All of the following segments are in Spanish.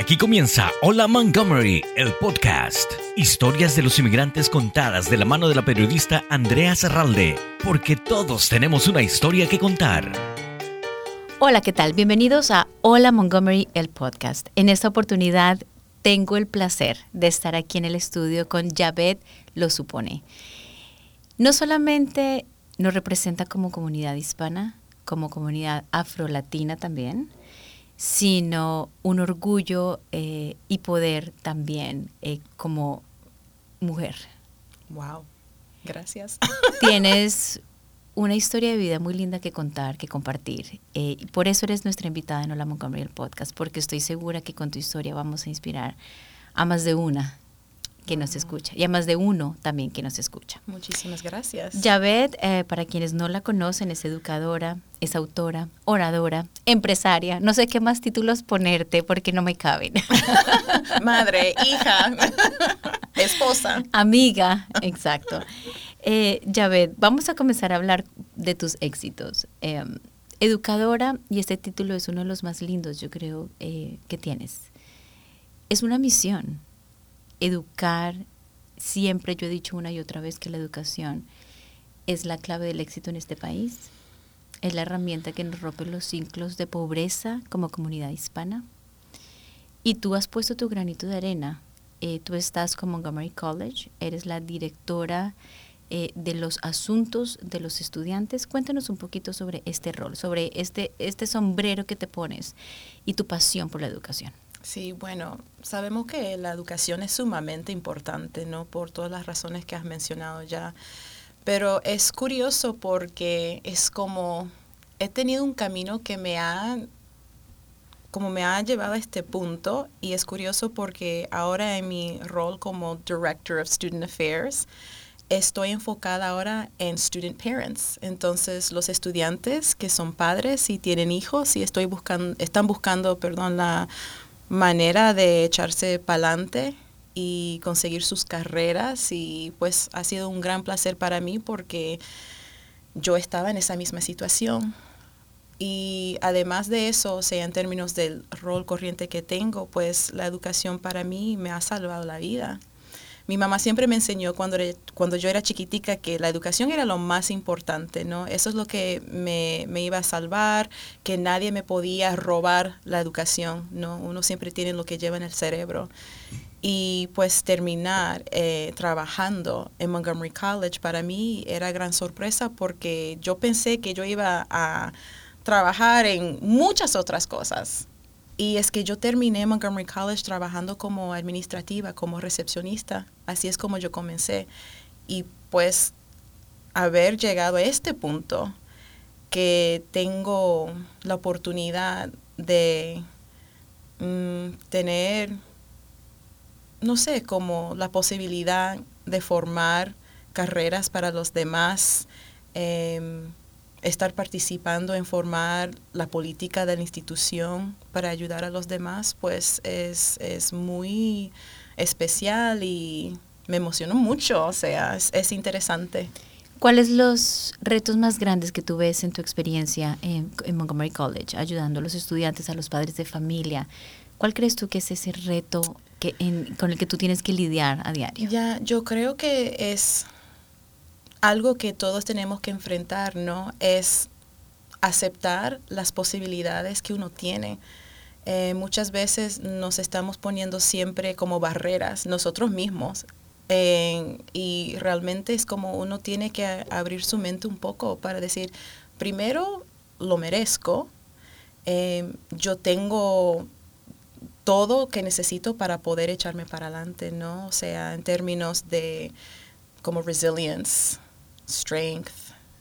Aquí comienza Hola Montgomery, el podcast. Historias de los inmigrantes contadas de la mano de la periodista Andrea Serralde, porque todos tenemos una historia que contar. Hola, ¿qué tal? Bienvenidos a Hola Montgomery, el podcast. En esta oportunidad tengo el placer de estar aquí en el estudio con Javed Lo Supone. No solamente nos representa como comunidad hispana, como comunidad afrolatina también, sino un orgullo eh, y poder también eh, como mujer. Wow, gracias. Tienes una historia de vida muy linda que contar, que compartir. Eh, y por eso eres nuestra invitada en Hola Montgomery, el podcast, porque estoy segura que con tu historia vamos a inspirar a más de una que nos escucha y a más de uno también que nos escucha. Muchísimas gracias. Javed, eh, para quienes no la conocen, es educadora, es autora, oradora, empresaria. No sé qué más títulos ponerte porque no me caben. Madre, hija, esposa. Amiga, exacto. Eh, Javed, vamos a comenzar a hablar de tus éxitos. Em, educadora, y este título es uno de los más lindos, yo creo, eh, que tienes. Es una misión educar, siempre yo he dicho una y otra vez que la educación es la clave del éxito en este país, es la herramienta que nos rompe los ciclos de pobreza como comunidad hispana. Y tú has puesto tu granito de arena. Eh, tú estás con Montgomery College, eres la directora eh, de los asuntos de los estudiantes. Cuéntanos un poquito sobre este rol, sobre este, este sombrero que te pones y tu pasión por la educación. Sí, bueno, sabemos que la educación es sumamente importante, ¿no? Por todas las razones que has mencionado ya. Pero es curioso porque es como, he tenido un camino que me ha, como me ha llevado a este punto y es curioso porque ahora en mi rol como Director of Student Affairs, estoy enfocada ahora en student parents. Entonces, los estudiantes que son padres y tienen hijos y estoy buscando, están buscando, perdón, la manera de echarse para adelante y conseguir sus carreras y pues ha sido un gran placer para mí porque yo estaba en esa misma situación. Y además de eso, o sea, en términos del rol corriente que tengo, pues la educación para mí me ha salvado la vida. Mi mamá siempre me enseñó cuando, cuando yo era chiquitica que la educación era lo más importante, ¿no? Eso es lo que me, iba a salvar, que nadie me podía robar la educación, ¿no? Uno siempre tiene lo que lleva en el cerebro. Y pues terminar eh, trabajando en Montgomery College para mí era gran sorpresa porque yo pensé que yo iba a trabajar en muchas otras cosas, y es que yo terminé Montgomery College trabajando como administrativa, como recepcionista. Así es como yo comencé. Y pues haber llegado a este punto que tengo la oportunidad de mm, tener, no sé, como la posibilidad de formar carreras para los demás. Em, estar participando en formar la política de la institución para ayudar a los demás, pues es, es muy especial y me emocionó mucho, o sea, es, interesante. ¿Cuáles los retos más grandes que tú ves en tu experiencia en, Montgomery College, ayudando a los estudiantes, a los padres de familia? ¿Cuál crees tú que es ese reto que con el que tú tienes que lidiar a diario? Ya, yo creo que es algo que todos tenemos que enfrentar, ¿no? Es aceptar las posibilidades que uno tiene. Eh, muchas veces nos estamos poniendo siempre como barreras nosotros mismos y realmente es como uno tiene que abrir su mente un poco para decir, primero lo merezco, eh, yo tengo todo que necesito para poder echarme para adelante, ¿no? O sea, en términos de como resilience, strength,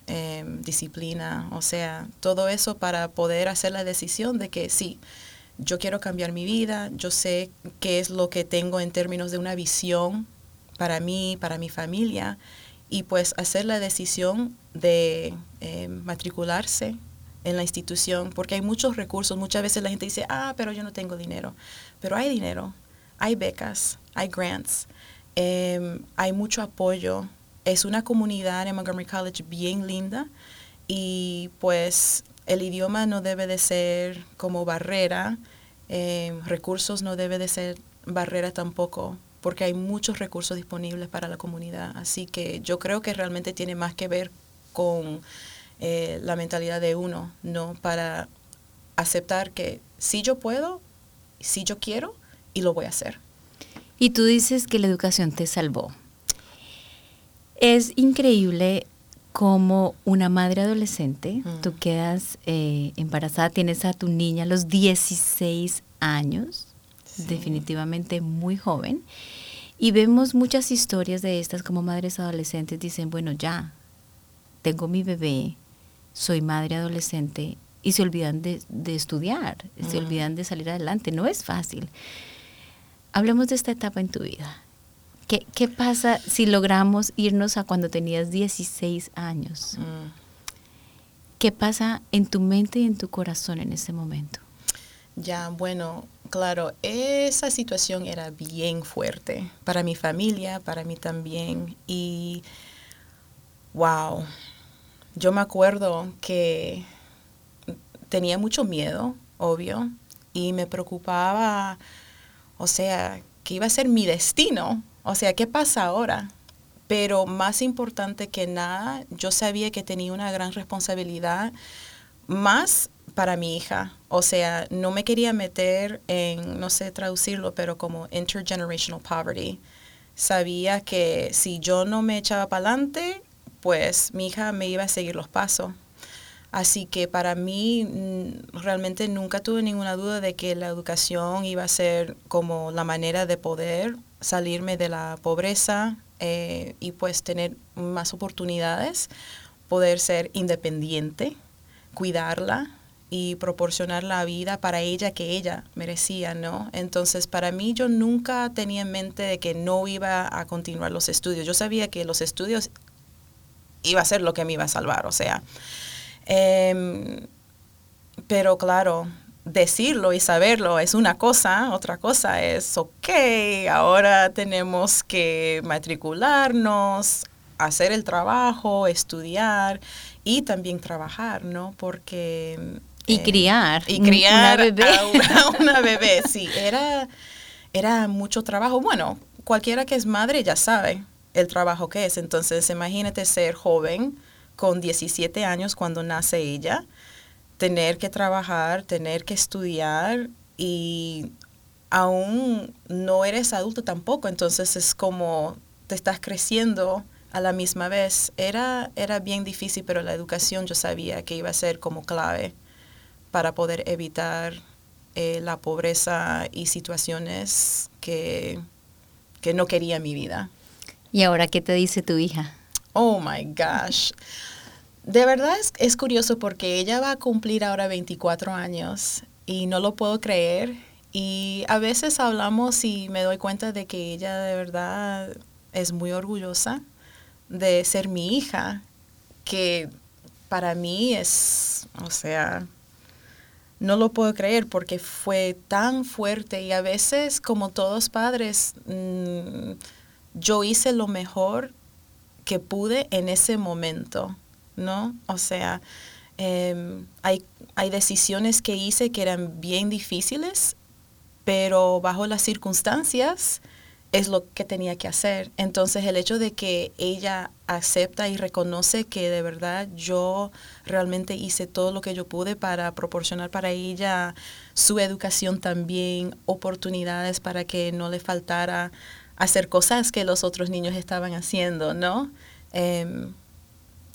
em, disciplina, o sea, todo eso para poder hacer la decisión de que sí, yo quiero cambiar mi vida, yo sé qué es lo que tengo en términos de una visión para mí, para mi familia, y pues hacer la decisión de em, matricularse en la institución, porque hay muchos recursos, muchas veces la gente dice, ah, pero yo no tengo dinero, pero hay dinero, hay becas, hay grants, em, hay mucho apoyo es una comunidad en Montgomery College bien linda y pues el idioma no debe de ser como barrera Eh, recursos no debe de ser barrera tampoco, porque hay muchos recursos disponibles para la comunidad. Así que yo creo que realmente tiene más que ver con eh, la mentalidad de uno, ¿no? Para aceptar que si yo puedo, si yo quiero, y lo voy a hacer. Y tú dices que la educación te salvó. Es increíble como una madre adolescente, Mm. tú quedas eh, embarazada, tienes a tu niña a los 16 años, Sí. definitivamente muy joven, y vemos muchas historias de estas como madres adolescentes dicen, bueno, ya, tengo mi bebé, soy madre adolescente, y se olvidan de, de estudiar, se Mm. olvidan de salir adelante, no es fácil. Hablemos de esta etapa en tu vida. ¿Qué, qué pasa si logramos irnos a cuando tenías 16 años? Mm. ¿Qué pasa en tu mente y en tu corazón en ese momento? Ya, bueno, claro, esa situación era bien fuerte para mi familia, para mí también. Y, wow, yo me acuerdo que tenía mucho miedo, obvio, y me preocupaba, o sea, que iba a ser mi destino. O sea, ¿qué pasa ahora? Pero más importante que nada, yo sabía que tenía una gran responsabilidad, más para mi hija. O sea, no me quería meter en, no sé traducirlo, pero como intergenerational poverty. Sabía que si yo no me echaba para adelante, pues mi hija me iba a seguir los pasos. Así que para mí mm, realmente nunca tuve ninguna duda de que la educación iba a ser como la manera de poder salirme de la pobreza eh, y pues tener más oportunidades, poder ser independiente, cuidarla y proporcionar la vida para ella que ella merecía, ¿no? Entonces, para mí yo nunca tenía en mente de que no iba a continuar los estudios. Yo sabía que los estudios iba a ser lo que me iba a salvar, o sea, Em, pero claro, decirlo y saberlo es una cosa, otra cosa es, ok, ahora tenemos que matricularnos, hacer el trabajo, estudiar y también trabajar, ¿no? Porque... Y eh, criar. Y criar una bebé. a una, a una bebé, sí, era, era mucho trabajo. Bueno, cualquiera que es madre ya sabe el trabajo que es. Entonces, imagínate ser joven con 17 años cuando nace ella, tener que trabajar, tener que estudiar y aún no eres adulto tampoco. Entonces, es como te estás creciendo a la misma vez. Era, era bien difícil, pero la educación yo sabía que iba a ser como clave para poder evitar eh, la pobreza y situaciones que, que no quería en mi vida. ¿Y ahora qué te dice tu hija? Oh my gosh. De verdad es, es curioso porque ella va a cumplir ahora 24 años y no lo puedo creer. Y a veces hablamos y me doy cuenta de que ella de verdad es muy orgullosa de ser mi hija, que para mí es, o sea, no lo puedo creer porque fue tan fuerte y a veces como todos padres, mm, yo hice lo mejor que pude en ese momento, ¿no? O sea, em, hay, hay decisiones que hice que eran bien difíciles, pero bajo las circunstancias es lo que tenía que hacer. Entonces el hecho de que ella acepta y reconoce que de verdad yo realmente hice todo lo que yo pude para proporcionar para ella su educación también, oportunidades para que no le faltara hacer cosas que los otros niños estaban haciendo, ¿no? Em,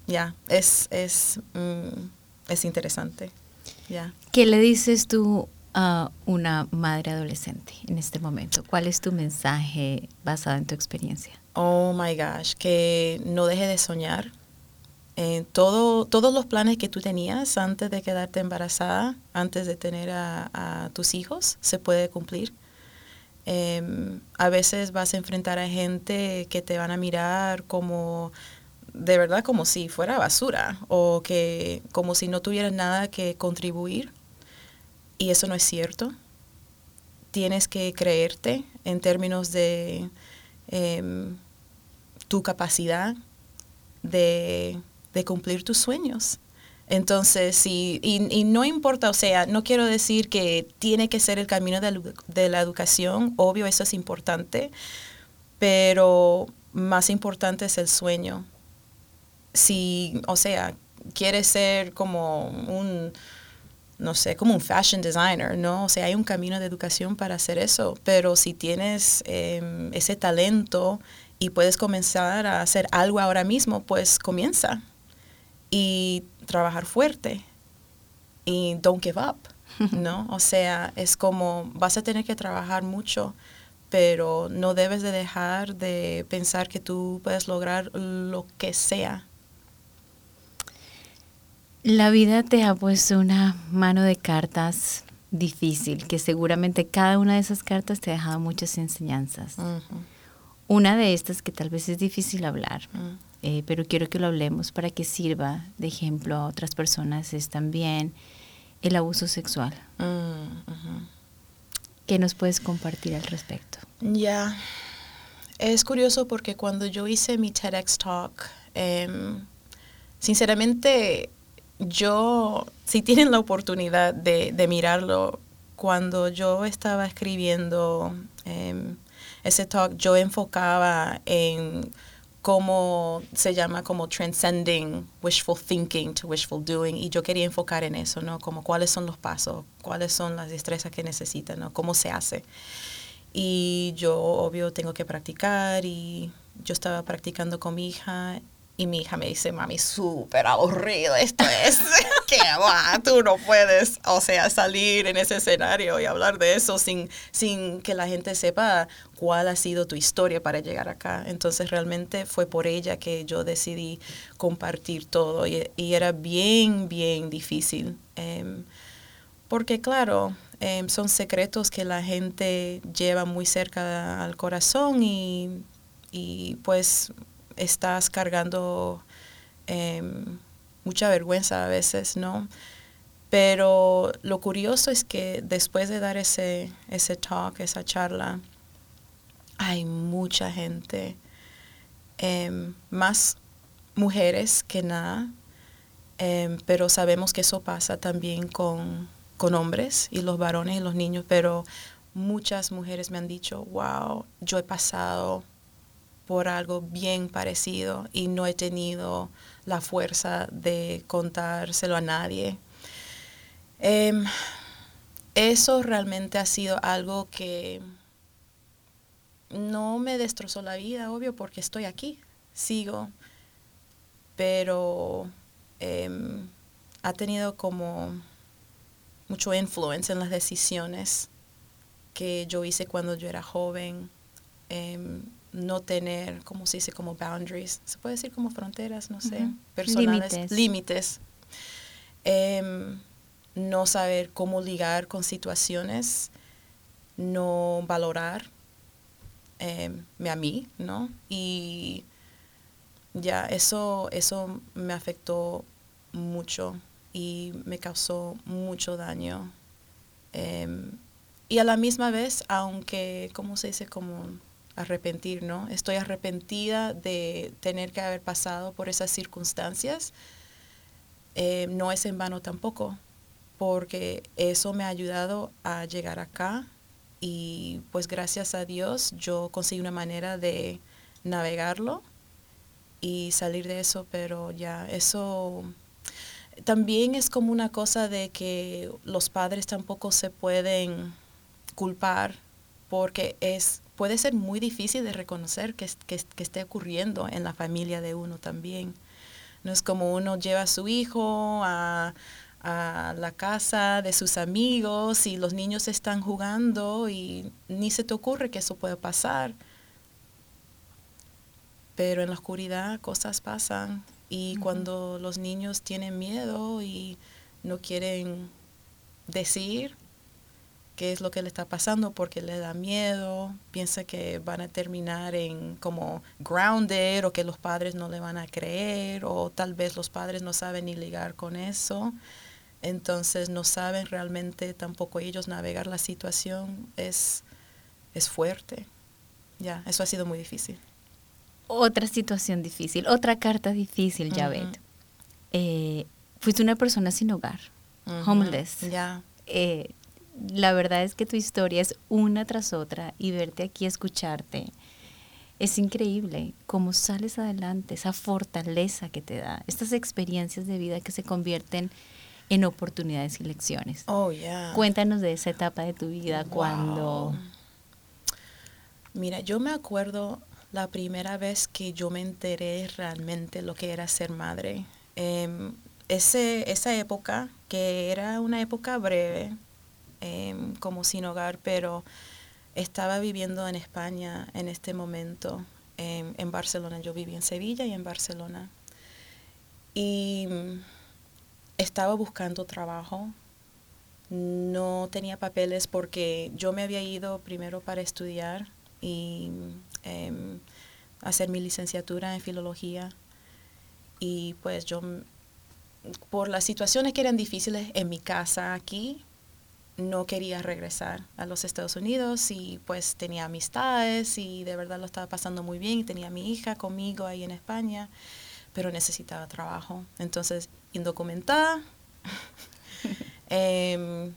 ya, es, es, mm, es interesante. Ya. ¿Qué le dices tú a una madre adolescente en este momento? ¿Cuál es tu mensaje basado en tu experiencia? Oh my gosh, que no deje de soñar. Eh, todo, todos los planes que tú tenías antes de quedarte embarazada, antes de tener a, a tus hijos, se puede cumplir. Em, a veces vas a enfrentar a gente que te van a mirar como de verdad como si fuera basura o que como si no tuvieras nada que contribuir y eso no es cierto. Tienes que creerte en términos de em, tu capacidad de, de cumplir tus sueños. Entonces, sí, y, no importa, o sea, no quiero decir que tiene que ser el camino de, la educación, obvio, eso es importante, pero más importante es el sueño. Si, o sea, quieres ser como un, no sé, como un fashion designer, ¿no? O sea, hay un camino de educación para hacer eso, pero si tienes em, ese talento y puedes comenzar a hacer algo ahora mismo, pues comienza y trabajar fuerte y don't give up, ¿no? O sea, es como vas a tener que trabajar mucho, pero no debes de dejar de pensar que tú puedes lograr lo que sea la vida te ha puesto una mano de cartas difícil, que seguramente cada una de esas cartas te ha dejado muchas enseñanzas. Una de estas que tal vez es difícil hablar, mm. eh, pero quiero que lo hablemos para que sirva de ejemplo a otras personas, es también el abuso sexual. Mm, ¿Qué nos puedes compartir al respecto? Ya, es curioso porque cuando yo hice mi TEDx Talk, em, sinceramente yo, si tienen la oportunidad de, mirarlo, cuando yo estaba escribiendo em, ese talk, yo enfocaba en cómo se llama como transcending wishful thinking to wishful doing y yo quería enfocar en eso, ¿no? Como cuáles son los pasos, cuáles son las destrezas que necesitan, ¿no? Cómo se hace. Y yo, obvio, tengo que practicar y yo estaba practicando con mi hija y mi hija me dice, mami, súper aburrido esto es. que va, tú no puedes, o sea, salir en ese escenario y hablar de eso sin, sin que la gente sepa cuál ha sido tu historia para llegar acá. Entonces realmente fue por ella que yo decidí compartir todo y, era bien, bien difícil. Em, porque claro, em, son secretos que la gente lleva muy cerca al corazón y, y pues estás cargando em, mucha vergüenza a veces, ¿no? Pero lo curioso es que después de dar ese, ese talk, esa charla, hay mucha gente, em, más mujeres que nada, em, pero sabemos que eso pasa también con, con hombres y los varones y los niños, pero muchas mujeres me han dicho, wow, yo he pasado por algo bien parecido y no he tenido la fuerza de contárselo a nadie. Em, eso realmente ha sido algo que no me destrozó la vida, obvio, porque estoy aquí, sigo, pero em, ha tenido como mucho influencia en las decisiones que yo hice cuando yo era joven. Em, no tener, ¿cómo se dice? Como boundaries, se puede decir como fronteras, no sé, personales, límites. Em, no saber cómo ligar con situaciones, no valorar em, a mí, ¿no? Y ya, eso, eso me afectó mucho y me causó mucho daño. Em, y a la misma vez, aunque, ¿cómo se dice? Como arrepentir, ¿no? Estoy arrepentida de tener que haber pasado por esas circunstancias. Eh, no es en vano tampoco, porque eso me ha ayudado a llegar acá y pues gracias a Dios yo conseguí una manera de navegarlo y salir de eso, pero ya eso también es como una cosa de que los padres tampoco se pueden culpar porque es puede ser muy difícil de reconocer que, esté ocurriendo en la familia de uno también. No es como uno lleva a su hijo a, la casa de sus amigos y los niños están jugando y ni se te ocurre que eso puede pasar. Pero en la oscuridad cosas pasan y cuando los niños tienen miedo y no quieren decir, qué es lo que le está pasando porque le da miedo, piensa que van a terminar en como grounded o que los padres no le van a creer o tal vez los padres no saben ni ligar con eso. Entonces no saben realmente tampoco ellos navegar la situación. Es, es fuerte. Ya, eso ha sido muy difícil. Otra situación difícil, otra carta difícil, ya fuiste una persona sin hogar, homeless. Ya. Eh, la verdad es que tu historia es una tras otra y verte aquí, escucharte, es increíble cómo sales adelante, esa fortaleza que te da, estas experiencias de vida que se convierten en oportunidades y lecciones. Oh, ya. Cuéntanos de esa etapa de tu vida Wow. cuando... Mira, yo me acuerdo la primera vez que yo me enteré realmente lo que era ser madre. Em, ese, esa época, que era una época breve, em, como sin hogar, pero estaba viviendo en España en este momento, em, en Barcelona. Yo viví en Sevilla y en Barcelona. Y mm, estaba buscando trabajo. No tenía papeles porque yo me había ido primero para estudiar y em, hacer mi licenciatura en filología. Y pues yo, mm, por las situaciones que eran difíciles en mi casa aquí, no quería regresar a los Estados Unidos y pues tenía amistades y de verdad lo estaba pasando muy bien y tenía mi hija conmigo ahí en España, pero necesitaba trabajo. Entonces, indocumentada, em,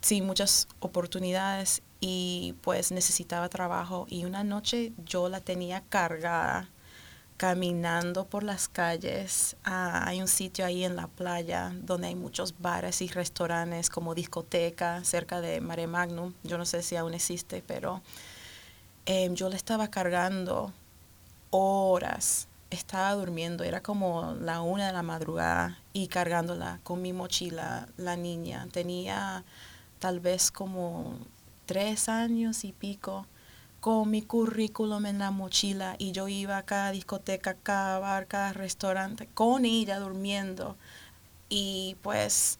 sin muchas oportunidades y pues necesitaba trabajo y una noche yo la tenía cargada caminando por las calles. Ah, hay un sitio ahí en la playa donde hay muchos bares y restaurantes como discoteca cerca de Mare Magnum. Yo no sé si aún existe, pero em, yo la estaba cargando horas. Estaba durmiendo, era como la una de la madrugada y cargándola con mi mochila, la niña. Tenía tal vez como tres años y pico con mi currículum en la mochila y yo iba a cada discoteca, cada bar, cada restaurante con ella durmiendo. Y pues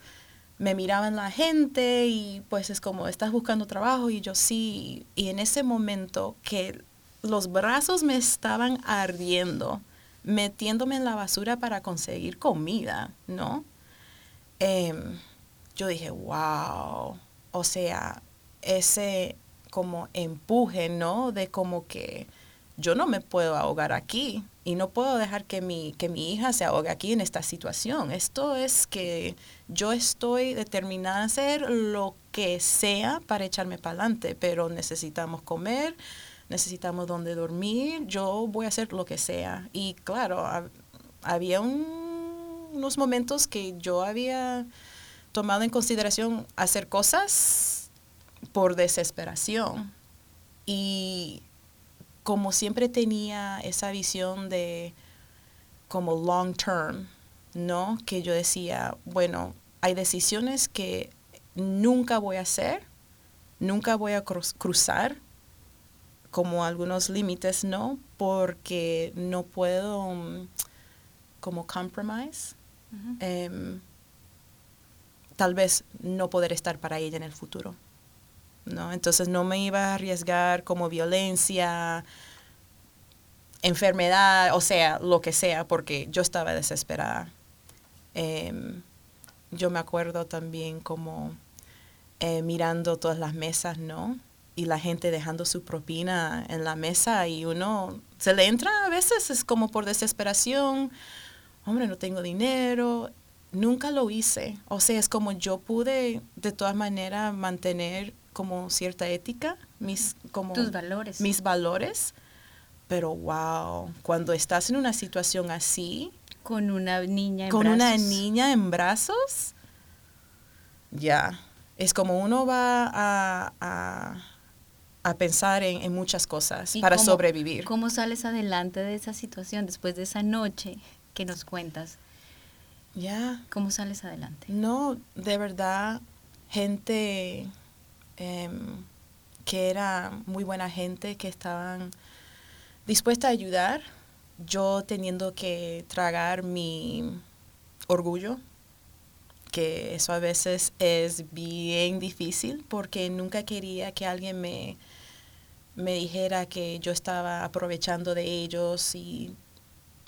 me miraban la gente y pues es como estás buscando trabajo y yo sí y en ese momento que los brazos me estaban ardiendo metiéndome en la basura para conseguir comida, ¿no? Em, yo dije, wow, o sea, ese como empuje, ¿no? De como que yo no me puedo ahogar aquí y no puedo dejar que mi, que mi hija se ahogue aquí en esta situación. Esto es que yo estoy determinada a hacer lo que sea para echarme para adelante, pero necesitamos comer, necesitamos donde dormir, yo voy a hacer lo que sea. Y claro, hab- había un- unos momentos que yo había tomado en consideración hacer cosas por desesperación. Y como siempre tenía esa visión de como long term, ¿no? Que yo decía, bueno, hay decisiones que nunca voy a hacer, nunca voy a cruz- cruzar, como algunos límites, ¿no? Porque no puedo mm, como compromise. em, tal vez no poder estar para ella en el futuro. ¿No? Entonces no me iba a arriesgar como violencia, enfermedad, o sea, lo que sea, porque yo estaba desesperada. Em, yo me acuerdo también como eh, mirando todas las mesas, ¿no? Y la gente dejando su propina en la mesa y uno se le entra a veces, es como por desesperación, hombre, no tengo dinero, nunca lo hice. O sea, es como yo pude de todas maneras mantener como cierta ética, mis como Tus valores. mis valores, pero wow, cuando estás en una situación así, con una niña en con una brazos. niña en brazos, ya, es como uno va a, a, a pensar en, en muchas cosas ¿Y para cómo- sobrevivir. ¿Cómo sales adelante de esa situación después de esa noche que nos cuentas? Ya, ¿Cómo sales adelante? no, de verdad, gente em, que era muy buena gente, que estaban dispuesta a ayudar, yo teniendo que tragar mi orgullo, que eso a veces es bien difícil porque nunca quería que alguien me, me dijera que yo estaba aprovechando de ellos y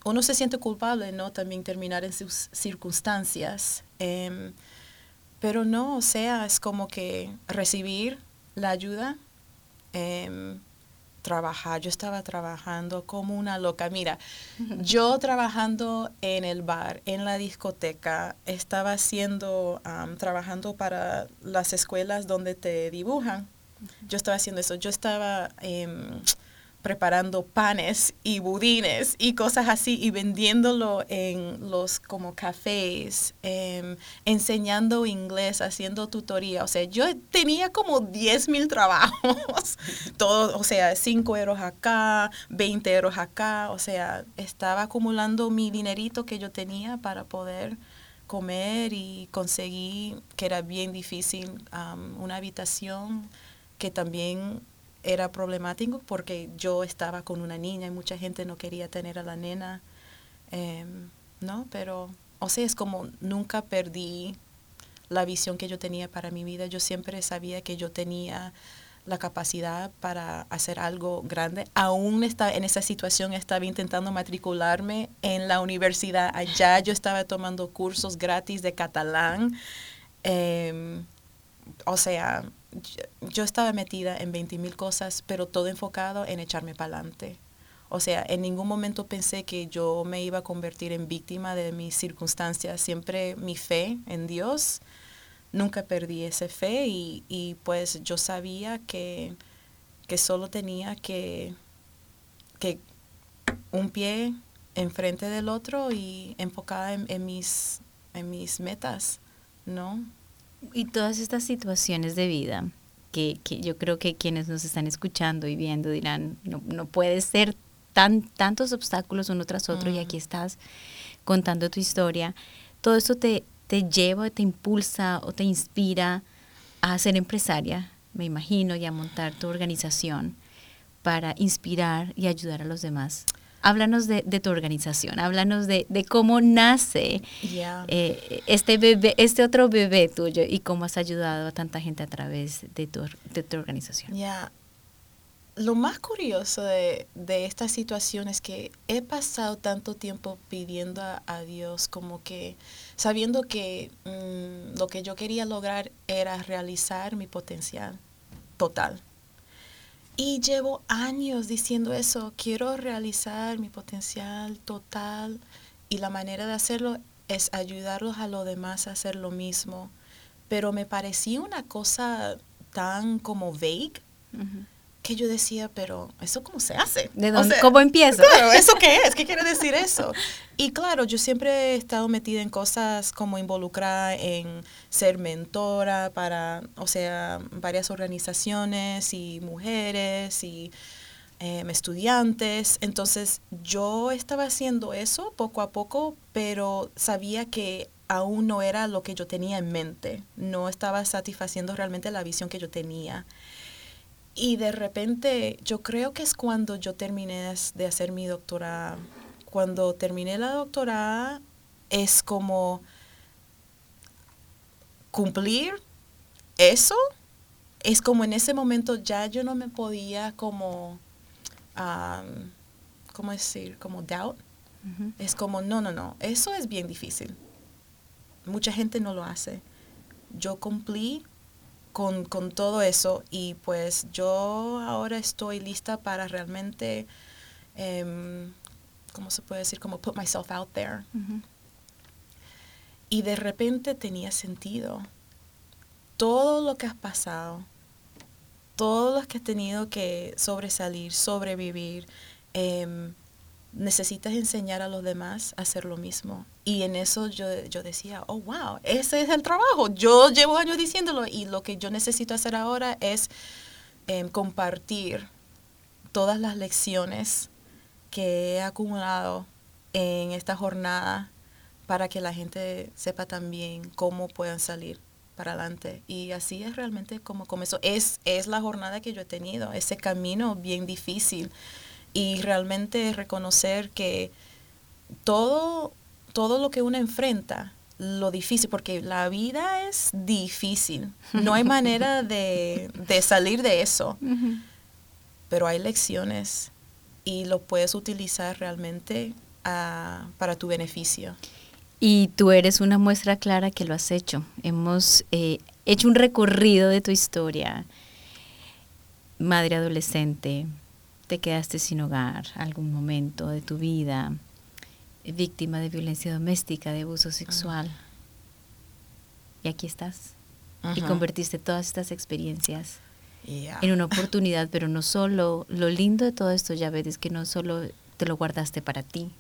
uno se siente culpable, ¿no? También terminar en sus circunstancias. Em, pero no, o sea, es como que recibir la ayuda, em, trabajar. Yo estaba trabajando como una loca. Mira, yo trabajando en el bar, en la discoteca, estaba haciendo, trabajando para las escuelas donde te dibujan. Yo estaba haciendo eso. Yo estaba... Em, preparando panes y budines y cosas así y vendiéndolo en los como cafés, em, enseñando inglés, haciendo tutoría. O sea, yo tenía como 10 mil trabajos, todo, o sea, 5 euros acá, 20 euros acá, o sea, estaba acumulando mi dinerito que yo tenía para poder comer y conseguí, que era bien difícil, una habitación que también era problemático porque yo estaba con una niña y mucha gente no quería tener a la nena, em, ¿no? Pero, o sea, es como nunca perdí la visión que yo tenía para mi vida. Yo siempre sabía que yo tenía la capacidad para hacer algo grande. Aún estaba en esa situación, estaba intentando matricularme en la universidad allá. Yo estaba tomando cursos gratis de catalán. Em, o sea, yo estaba metida en 20 mil cosas, pero todo enfocado en echarme para adelante. O sea, en ningún momento pensé que yo me iba a convertir en víctima de mis circunstancias. Siempre mi fe en Dios, nunca perdí esa fe y, y pues yo sabía que, que solo tenía que, que un pie enfrente del otro y enfocada en, en, mis, en mis metas, ¿no? Y todas estas situaciones de vida, que, que, yo creo que quienes nos están escuchando y viendo dirán, no, no puede ser tan, tantos obstáculos uno tras otro y aquí estás contando tu historia. Todo eso te, te lleva, te impulsa o te inspira a ser empresaria, me imagino, y a montar tu organización para inspirar y ayudar a los demás háblanos de, tu organización, háblanos de, cómo nace eh, este bebé, este otro bebé tuyo y cómo has ayudado a tanta gente a través de tu, de tu organización. Ya, Lo más curioso de, esta situación es que he pasado tanto tiempo pidiendo a, Dios como que sabiendo que mm, lo que yo quería lograr era realizar mi potencial total y llevo años diciendo eso, quiero realizar mi potencial total y la manera de hacerlo es ayudarlos a los demás a hacer lo mismo. Pero me parecía una cosa tan como vague que yo decía, pero ¿eso cómo se hace? ¿De dónde, ¿Cómo empiezo? ¿eso qué es? ¿Qué quiere decir eso? Y claro, yo siempre he estado metida en cosas como involucrada en ser mentora para, o sea, varias organizaciones y mujeres y em, estudiantes. Entonces yo estaba haciendo eso poco a poco, pero sabía que aún no era lo que yo tenía en mente. No estaba satisfaciendo realmente la visión que yo tenía. Y de repente, yo creo que es cuando yo terminé de hacer mi doctorado. Cuando terminé la doctorada, es como cumplir eso. Es como en ese momento ya yo no me podía como, ¿cómo decir? Como doubt. Es como, no, no, no, eso es bien difícil. Mucha gente no lo hace. Yo cumplí con, todo eso y pues yo ahora estoy lista para realmente, um, ¿cómo se puede decir? Como put myself out there. Y de repente tenía sentido. Todo lo que has pasado, todo lo que has tenido que sobresalir, sobrevivir, em, necesitas enseñar a los demás a hacer lo mismo. Y en eso yo, yo decía, oh, wow, ese es el trabajo. Yo llevo años diciéndolo y lo que yo necesito hacer ahora es em, compartir todas las lecciones que he acumulado en esta jornada para que la gente sepa también cómo puedan salir para adelante. Y así es realmente como comenzó. Es, es la jornada que yo he tenido, ese camino bien difícil y realmente reconocer que todo, todo lo que uno enfrenta, lo difícil, porque la vida es difícil, no hay manera de, salir de eso, pero hay lecciones y lo puedes utilizar realmente ah, para tu beneficio. Y tú eres una muestra clara que lo has hecho. Hemos eh, hecho un recorrido de tu historia, madre adolescente, te quedaste sin hogar algún momento de tu vida, víctima de violencia doméstica, de abuso sexual. Y aquí estás. Y convertiste todas estas experiencias en una oportunidad, pero no solo, lo lindo de todo esto, ya ves, es que no solo te lo guardaste para ti,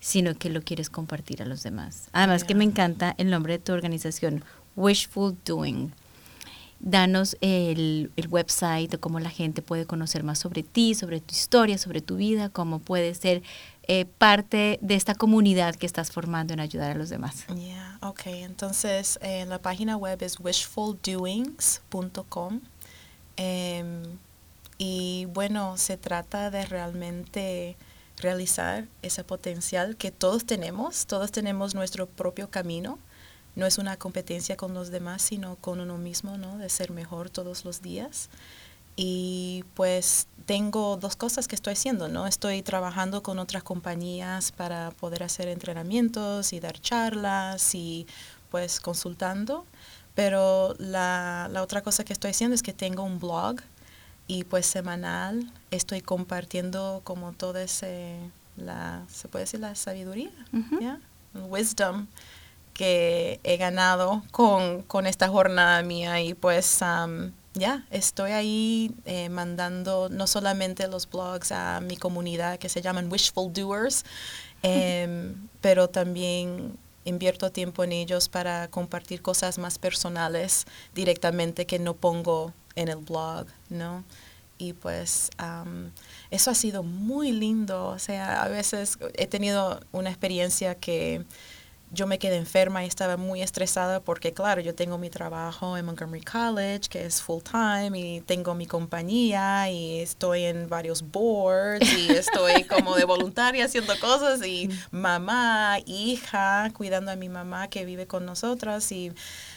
sino que lo quieres compartir a los demás. Además que me encanta el nombre de tu organización, Wishful Doing. Danos el, el website o cómo la gente puede conocer más sobre ti, sobre tu historia, sobre tu vida, cómo puede ser eh, parte de esta comunidad que estás formando en ayudar a los demás. Yeah, ok. Entonces, eh, la página web es wishfuldoings.com. Em, y bueno, se trata de realmente realizar ese potencial que todos tenemos, todos tenemos nuestro propio camino. No es una competencia con los demás, sino con uno mismo, ¿no? De ser mejor todos los días. Y pues tengo dos cosas que estoy haciendo, ¿no? Estoy trabajando con otras compañías para poder hacer entrenamientos y dar charlas y pues consultando. Pero la, la otra cosa que estoy haciendo es que tengo un blog y pues semanal estoy compartiendo como todo ese, la, se puede decir la sabiduría, wisdom que he ganado con, con, esta jornada mía y pues ya estoy ahí eh, mandando no solamente los blogs a mi comunidad que se llaman Wishful Doers, em, pero también invierto tiempo en ellos para compartir cosas más personales directamente que no pongo en el blog, ¿no? Y pues eso ha sido muy lindo. O sea, a veces he tenido una experiencia que yo me quedé enferma y estaba muy estresada porque, claro, yo tengo mi trabajo en Montgomery College, que es full time, y tengo mi compañía y estoy en varios boards y estoy como de voluntaria haciendo cosas y mamá, hija, cuidando a mi mamá que vive con nosotras y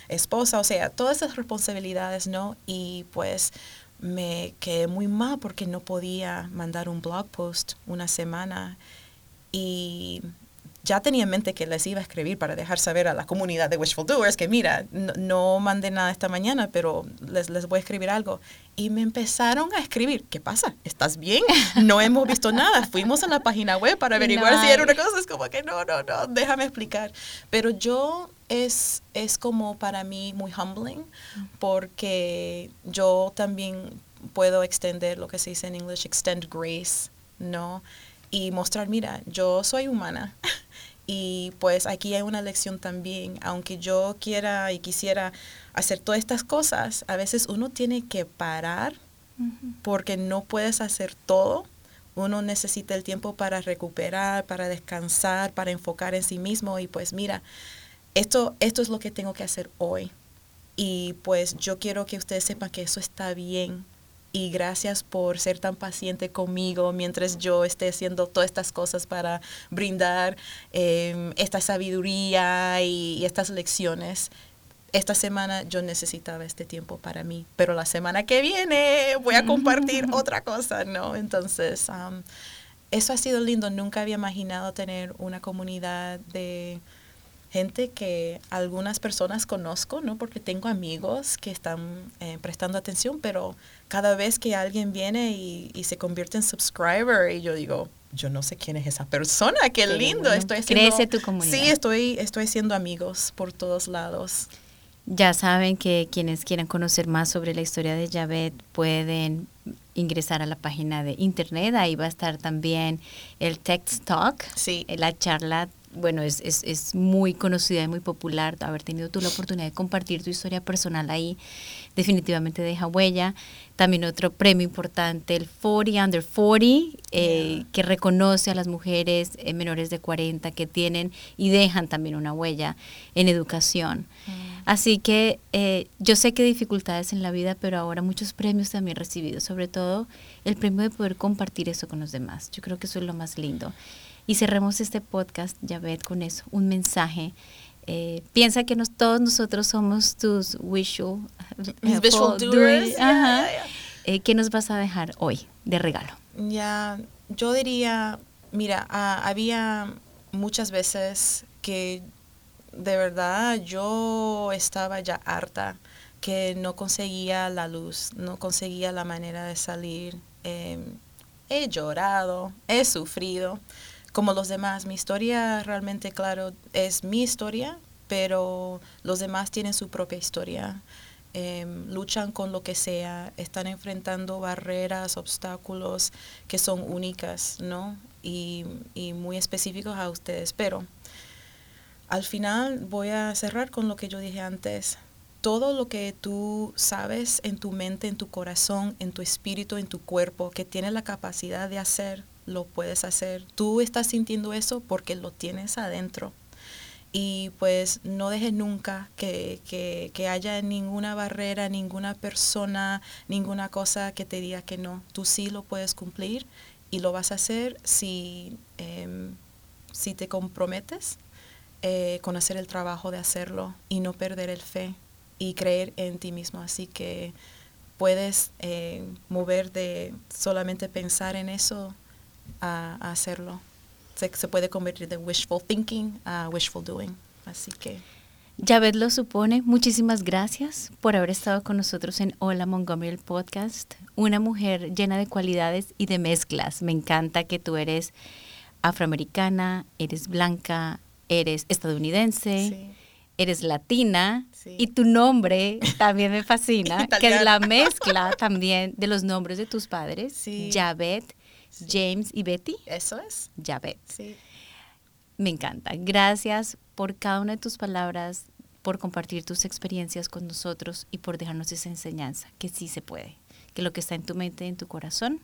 esposa, o sea, todas esas responsabilidades, ¿no? Y pues me quedé muy mal porque no podía mandar un blog post una semana y ya tenía en mente que les iba a escribir para dejar saber a la comunidad de Wishful Doers que mira, no, mandé nada esta mañana, pero les, les, voy a escribir algo. Y me empezaron a escribir, ¿qué pasa? ¿Estás bien? No hemos visto nada. Fuimos a la página web para averiguar si era una cosa. Es como que no, no, no, déjame explicar. Pero yo es, es como para mí muy humbling porque yo también puedo extender lo que se dice en inglés, extend grace, ¿no? Y mostrar, mira, yo soy humana Y pues aquí hay una lección también, aunque yo quiera y quisiera hacer todas estas cosas, a veces uno tiene que parar porque no puedes hacer todo. Uno necesita el tiempo para recuperar, para descansar, para enfocar en sí mismo y pues mira, esto, esto es lo que tengo que hacer hoy. Y pues yo quiero que ustedes sepan que eso está bien, y gracias por ser tan paciente conmigo mientras yo esté haciendo todas estas cosas para brindar em, esta sabiduría y, estas lecciones. Esta semana yo necesitaba este tiempo para mí, pero la semana que viene voy a compartir otra cosa, ¿no? Entonces, eso ha sido lindo. Nunca había imaginado tener una comunidad de gente que algunas personas conozco, ¿no? Porque tengo amigos que están eh, prestando atención, pero cada vez que alguien viene y, se convierte en subscriber y yo digo, yo no sé quién es esa persona, qué, lindo, estoy haciendo, Crece tu comunidad. Sí, estoy, estoy haciendo amigos por todos lados. Ya saben que quienes quieran conocer más sobre la historia de Javed pueden ingresar a la página de internet, ahí va a estar también el Text Talk, sí. la charla bueno, es, es, es, muy conocida y muy popular, haber tenido tú la oportunidad de compartir tu historia personal ahí, definitivamente deja huella. También otro premio importante, el 40 Under 40, eh, que reconoce a las mujeres eh, menores de 40 que tienen y dejan también una huella en educación. Mm. Así que eh, yo sé que hay dificultades en la vida, pero ahora muchos premios también recibidos, sobre todo el premio de poder compartir eso con los demás. Yo creo que eso es lo más lindo. Y cerremos este podcast, ya ves, con eso, un mensaje. Eh, piensa que todos nosotros somos tus visual, visual doers. Eh, ¿Qué nos vas a dejar hoy de regalo? Ya, yo diría, mira, había muchas veces que de verdad yo estaba ya harta, que no conseguía la luz, no conseguía la manera de salir. Eh, he llorado, he sufrido, como los demás. Mi historia realmente, claro, es mi historia, pero los demás tienen su propia historia. Em, luchan con lo que sea, están enfrentando barreras, obstáculos que son únicas, ¿no? Y, y muy específicos a ustedes. Pero al final voy a cerrar con lo que yo dije antes. Todo lo que tú sabes en tu mente, en tu corazón, en tu espíritu, en tu cuerpo, que tienes la capacidad de hacer, lo puedes hacer. Tú estás sintiendo eso porque lo tienes adentro y pues no dejes nunca que, que, haya ninguna barrera, ninguna persona, ninguna cosa que te diga que no. Tú sí lo puedes cumplir y lo vas a hacer si, em, si te comprometes eh, con hacer el trabajo de hacerlo y no perder el fe y creer en ti mismo. Así que puedes eh, mover de solamente pensar en eso a hacerlo se, puede convertir de wishful thinking a wishful doing. Así que... Javed lo supone. Muchísimas gracias por haber estado con nosotros en Hola Montgomery el podcast. Una mujer llena de cualidades y de mezclas. Me encanta que tú eres afroamericana, eres blanca, eres estadounidense, eres latina y tu nombre también me fascina, que es la mezcla también de los nombres de tus padres, sí. James y Betty. Eso es. Ya Sí. Me encanta. Gracias por cada una de tus palabras, por compartir tus experiencias con nosotros y por dejarnos esa enseñanza, que sí se puede, que lo que está en tu mente, en tu corazón,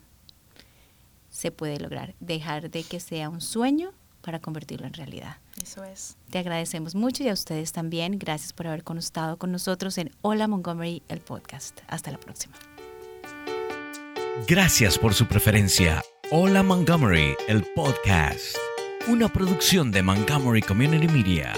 se puede lograr. Dejar de que sea un sueño para convertirlo en realidad. Eso es. Te agradecemos mucho y a ustedes también. Gracias por haber estado con nosotros en Hola Montgomery, el podcast. Hasta la próxima. Gracias por su preferencia. Hola Montgomery, el podcast. Una producción de Montgomery Community Media.